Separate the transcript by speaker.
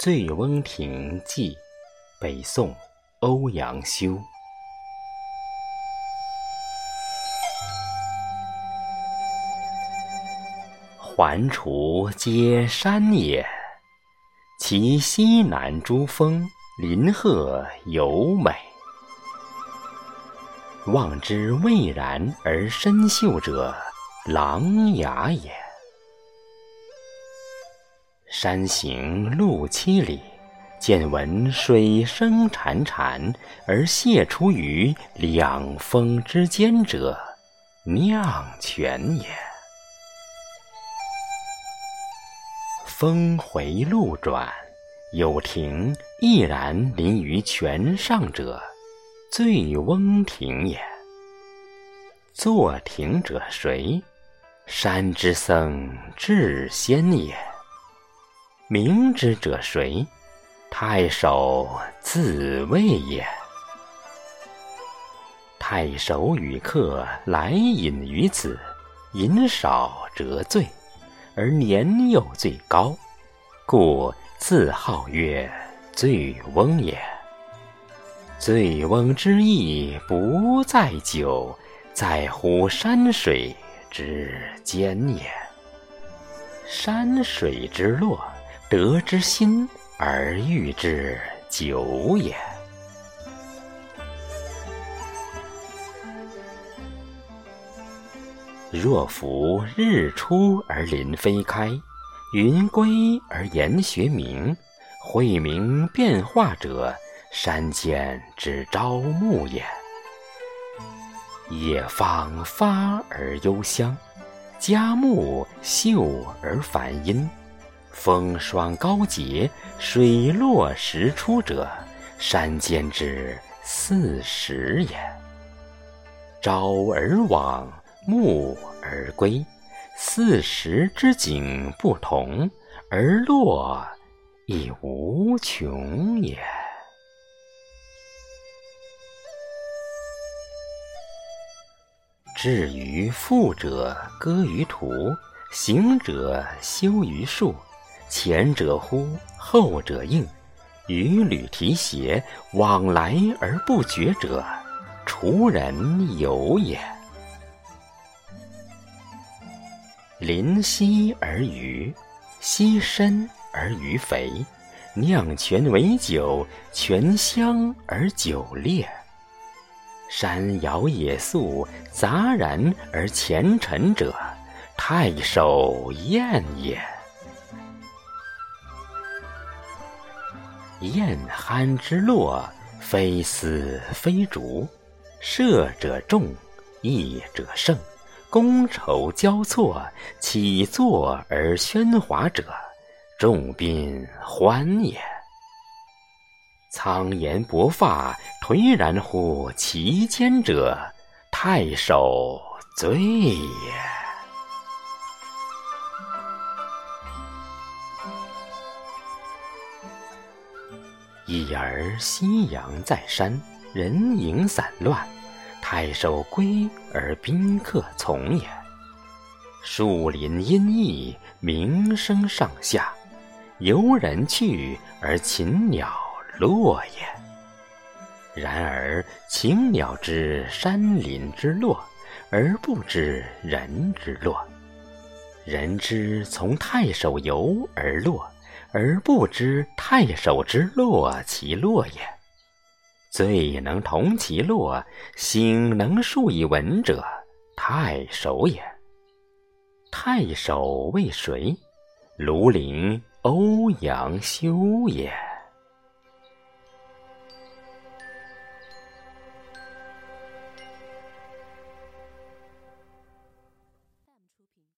Speaker 1: 《醉翁亭记》北宋，欧阳修。环滁皆山也，其西南诸峰，林壑尤美。望之蔚然而深秀者，琅琊也。山行路七里，见闻水声潺潺，而泻出于两峰之间者，酿泉也。峰回路转，有亭毅然临于泉上者，醉翁亭也。作亭者谁？山之僧智仙也。明之者谁？太守自谓也。太守与客来饮于此，饮少辄醉，而年又最高，故自号曰醉翁也。醉翁之意不在酒，在乎山水之间也。山水之落。得之心而寓之酒也。若夫日出而林霏开，云归而岩穴暝，晦明变化者，山间之朝暮也。野芳发而幽香，佳木秀而繁阴。风霜高洁，水落石出者，山间之四时也。朝而往，暮而归，四时之景不同，而乐亦无穷也。至于富者，歌于途；行者，休于树。前者呼，后者应，与履提携，往来而不绝者，滁人游也。临溪而渔，溪深而鱼肥，酿泉为酒，泉香而酒冽。山摇野宿，杂然而前陈者，太守宴也。燕酣之乐，非丝非竹；射者中，弈者胜，觥筹交错，起坐而喧哗者，众宾欢也。苍颜薄发，颓然乎其间者，太守醉也。已而夕阳在山，人影散乱，太守归而宾客从也。树林阴翳，鸣声上下，游人去而禽鸟落也。然而禽鸟知山林之乐，而不知人之乐；人之从太守游而乐。而不知太守之乐其乐也。最能同其乐，醒能述以文者，太守也。太守为谁？庐陵欧阳修也。